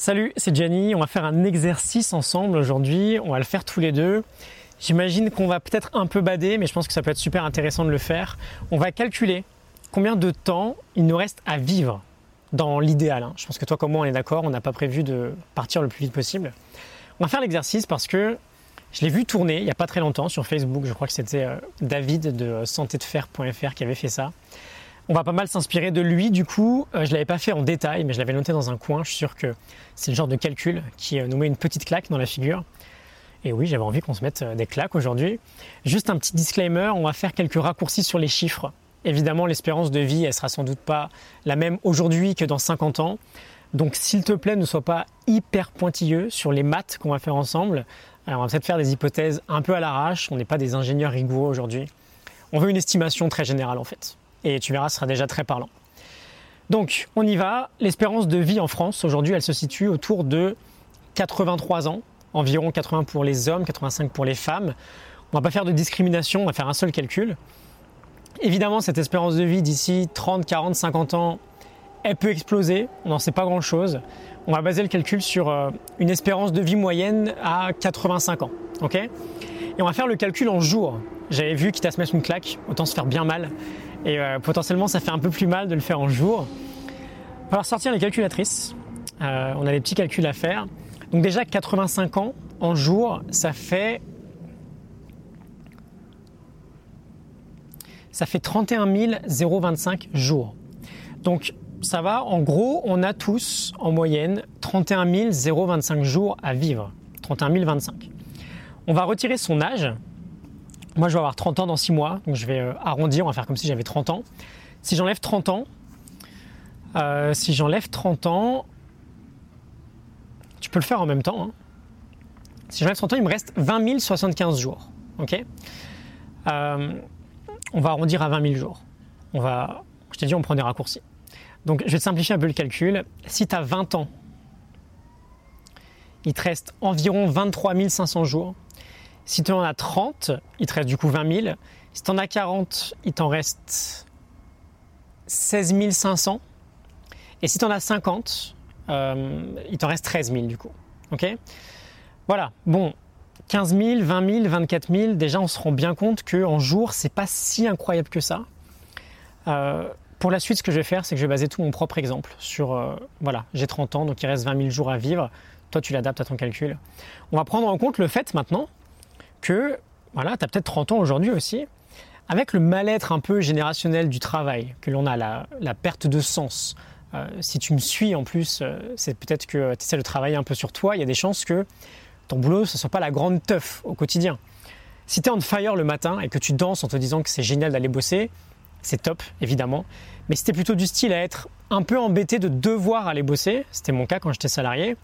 Salut, c'est Gianni. On va faire un exercice ensemble aujourd'hui. On va le faire tous les deux. J'imagine qu'on va peut-être un peu bader, mais je pense que ça peut être super intéressant de le faire. On va calculer combien de temps il nous reste à vivre dans l'idéal. hein. Je pense que toi comme moi on est d'accord, on n'a pas prévu de partir le plus vite possible. On va faire l'exercice parce que je l'ai vu tourner il n'y a pas très longtemps sur Facebook. Je crois que c'était euh, David de santédefer.fr qui avait fait ça. On va pas mal s'inspirer de lui, du coup, euh, je l'avais pas fait en détail, mais je l'avais noté dans un coin. Je suis sûr que c'est le genre de calcul qui euh, nous met une petite claque dans la figure. Et oui, j'avais envie qu'on se mette euh, des claques aujourd'hui. Juste un petit disclaimer, on va faire quelques raccourcis sur les chiffres. Évidemment, l'espérance de vie, elle sera sans doute pas la même aujourd'hui que dans 50 ans. Donc, s'il te plaît, ne sois pas hyper pointilleux sur les maths qu'on va faire ensemble. On va peut-être faire des hypothèses un peu à l'arrache. On n'est pas des ingénieurs rigoureux aujourd'hui. On veut une estimation très générale en fait. Et tu verras, ce sera déjà très parlant. Donc, on y va. L'espérance de vie en France, aujourd'hui, elle se situe autour de 83 ans. Environ 80 pour les hommes, 85 pour les femmes. On va pas faire de discrimination, on va faire un seul calcul. Évidemment, cette espérance de vie d'ici 30, 40, 50 ans, elle peut exploser. On n'en sait pas grand-chose. On va baser le calcul sur euh, une espérance de vie moyenne à 85 ans. Et on va faire le calcul en jours. J'avais vu quitte à se mettre une claque, autant se faire bien mal. Et euh, potentiellement, ça fait un peu plus mal de le faire en jours. Il va falloir sortir les calculatrices. Euh, on a des petits calculs à faire. Donc déjà, 85 ans en jours, ça fait... Ça fait 31 025 jours. Donc ça va, en gros, on a tous en moyenne 31 025 jours à vivre. 31 025. On va retirer son âge. Moi, je vais avoir 30 ans dans 6 mois, donc je vais euh, arrondir, on va faire comme si j'avais 30 ans. Si j'enlève 30 ans, euh, si j'enlève 30 ans, tu peux le faire en même temps. hein. Si j'enlève 30 ans, il me reste 20 075 jours. Euh, On va arrondir à 20 000 jours. Je t'ai dit, on prend des raccourcis. Donc, je vais te simplifier un peu le calcul. Si tu as 20 ans, il te reste environ 23 500 jours. Si tu en as 30, il te reste du coup 20 000. Si tu en as 40, il t'en reste 16 500. Et si tu en as 50, euh, il t'en reste 13 000 du coup. Ok? Voilà. Bon, 15 000, 20 000, 24 000, déjà on se rend bien compte qu'en jour, c'est pas si incroyable que ça. Euh, pour la suite, ce que je vais faire, c'est que je vais baser tout mon propre exemple sur, euh, voilà, j'ai 30 ans, donc il reste 20 000 jours à vivre. Toi, tu l'adaptes à ton calcul. On va prendre en compte le fait maintenant que, voilà, tu as peut-être 30 ans aujourd'hui aussi, avec le mal-être un peu générationnel du travail que l'on a, la, perte de sens. Euh, si tu me suis en plus, euh, c'est peut-être que tu essaies de travailler un peu sur toi, il y a des chances que ton boulot, ce ne soit pas la grande teuf au quotidien. Si tu es fire le matin et que tu danses en te disant que c'est génial d'aller bosser, c'est top, évidemment. Mais si tu plutôt du style à être un peu embêté de devoir aller bosser, c'était mon cas quand j'étais salarié,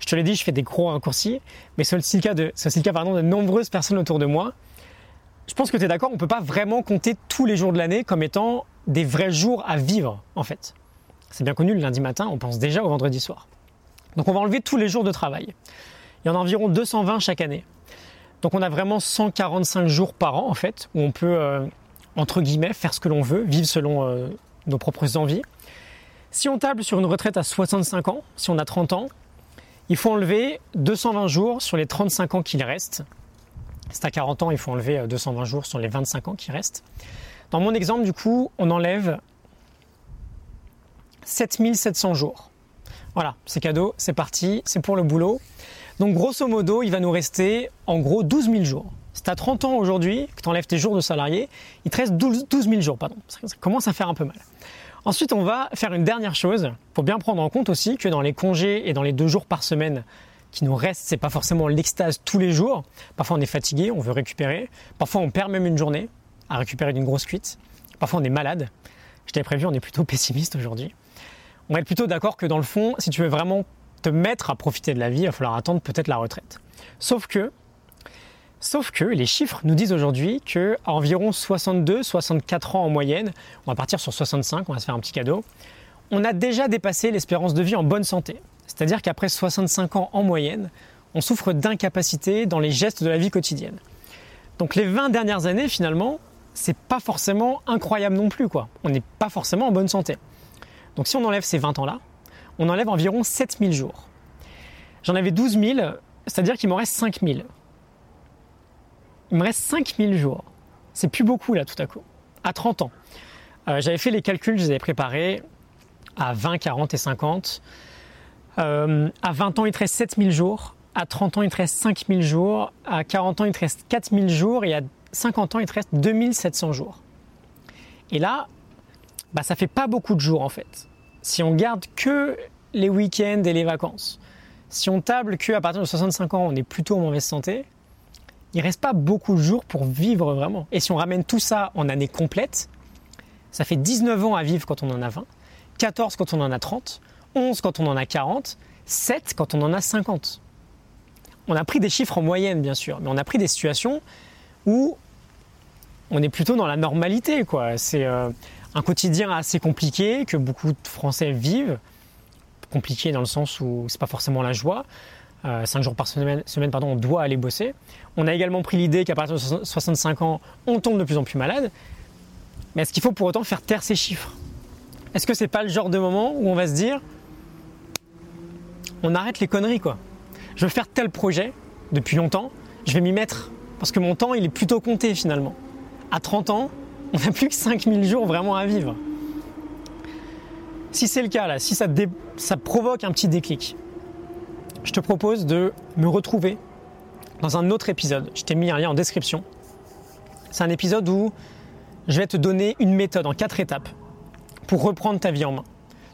je te l'ai dit, je fais des gros raccourcis, mais c'est aussi le cas de, aussi le cas, pardon, de nombreuses personnes autour de moi. Je pense que tu es d'accord, on ne peut pas vraiment compter tous les jours de l'année comme étant des vrais jours à vivre, en fait. C'est bien connu, le lundi matin, on pense déjà au vendredi soir. Donc on va enlever tous les jours de travail. Il y en a environ 220 chaque année. Donc on a vraiment 145 jours par an, en fait, où on peut, euh, entre guillemets, faire ce que l'on veut, vivre selon euh, nos propres envies. Si on table sur une retraite à 65 ans, si on a 30 ans, il faut enlever 220 jours sur les 35 ans qu'il reste. Tu as 40 ans, il faut enlever euh, 220 jours sur les 25 ans qui restent. Dans mon exemple, du coup, on enlève 7700 jours. Voilà, c'est cadeau, c'est parti, c'est pour le boulot. Donc grosso modo, il va nous rester en gros 12 000 jours. Tu as 30 ans aujourd'hui, que tu enlèves tes jours de salarié, il te reste 12, 12 000 jours. Pardon. Ça commence à faire un peu mal. Ensuite, on va faire une dernière chose. Faut bien prendre en compte aussi que dans les congés et dans les deux jours par semaine qui nous restent, c'est pas forcément l'extase tous les jours. Parfois, on est fatigué, on veut récupérer. Parfois, on perd même une journée à récupérer d'une grosse cuite. Parfois, on est malade. Je t'avais prévu, on est plutôt pessimiste aujourd'hui. On va être plutôt d'accord que dans le fond, si tu veux vraiment te mettre à profiter de la vie, il va falloir attendre peut-être la retraite. Sauf que, sauf que les chiffres nous disent aujourd'hui que à environ 62-64 ans en moyenne, on va partir sur 65, on va se faire un petit cadeau, on a déjà dépassé l'espérance de vie en bonne santé. C'est-à-dire qu'après 65 ans en moyenne, on souffre d'incapacité dans les gestes de la vie quotidienne. Donc les 20 dernières années, finalement, c'est pas forcément incroyable non plus, quoi. On n'est pas forcément en bonne santé. Donc si on enlève ces 20 ans-là, on enlève environ 7000 jours. J'en avais 12 000, c'est-à-dire qu'il m'en reste 5 000. Il me reste 5 000 jours. C'est plus beaucoup là tout à coup. À 30 ans. Euh, j'avais fait les calculs, je les avais préparés à 20, 40 et 50. Euh, à 20 ans, il te reste 7000 jours. À 30 ans, il te reste 5000 jours. À 40 ans, il te reste 4000 jours. Et à 50 ans, il te reste 2700 jours. Et là, bah, ça fait pas beaucoup de jours en fait. Si on garde que les week-ends et les vacances, si on table qu'à partir de 65 ans, on est plutôt en mauvaise santé, il reste pas beaucoup de jours pour vivre vraiment. Et si on ramène tout ça en année complète, ça fait 19 ans à vivre quand on en a 20, 14 quand on en a 30, 11 quand on en a 40, 7 quand on en a 50. On a pris des chiffres en moyenne, bien sûr, mais on a pris des situations où on est plutôt dans la normalité. quoi. C'est euh, un quotidien assez compliqué que beaucoup de Français vivent. Compliqué dans le sens où c'est pas forcément la joie. 5 euh, jours par semaine, on doit aller bosser. On a également pris l'idée qu'à partir de 65 ans, on tombe de plus en plus malade. Mais est-ce qu'il faut pour autant faire taire ces chiffres? Est-ce que c'est pas le genre de moment où on va se dire on arrête les conneries quoi? Je veux faire tel projet depuis longtemps, je vais m'y mettre parce que mon temps il est plutôt compté finalement. À 30 ans, on n'a plus que 5000 jours vraiment à vivre. Si c'est le cas là, si ça provoque un petit déclic, je te propose de me retrouver dans un autre épisode. Je t'ai mis un lien en description. C'est un épisode où je vais te donner une méthode en quatre étapes pour reprendre ta vie en main.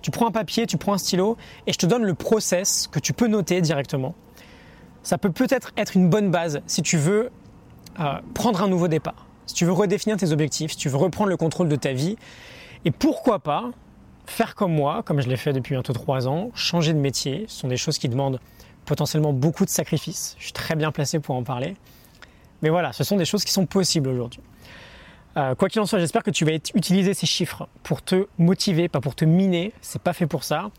Tu prends un papier, tu prends un stylo et je te donne le process que tu peux noter directement. Ça peut peut-être être une bonne base si tu veux euh, prendre un nouveau départ, si tu veux redéfinir tes objectifs, si tu veux reprendre le contrôle de ta vie. Et pourquoi pas faire comme moi, comme je l'ai fait depuis bientôt trois ans, changer de métier. Ce sont des choses qui demandent potentiellement beaucoup de sacrifices. Je suis très bien placé pour en parler. Mais voilà, ce sont des choses qui sont possibles aujourd'hui. Euh, quoi qu'il en soit, j'espère que tu vas utiliser ces chiffres pour te motiver, pas pour te miner. C'est pas fait pour ça.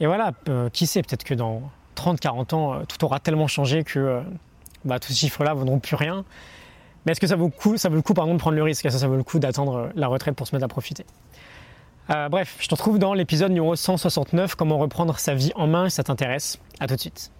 Et voilà, euh, qui sait, peut-être que dans 30-40 ans, euh, tout aura tellement changé que bah, tous ces chiffres-là ne vaudront plus rien. Mais est-ce que ça vaut le coup, ça vaut le coup pardon, de prendre le risque? Est-ce que ça vaut le coup d'attendre la retraite pour se mettre à profiter? Bref, je te retrouve dans l'épisode numéro 169, comment reprendre sa vie en main, ça t'intéresse. À tout de suite.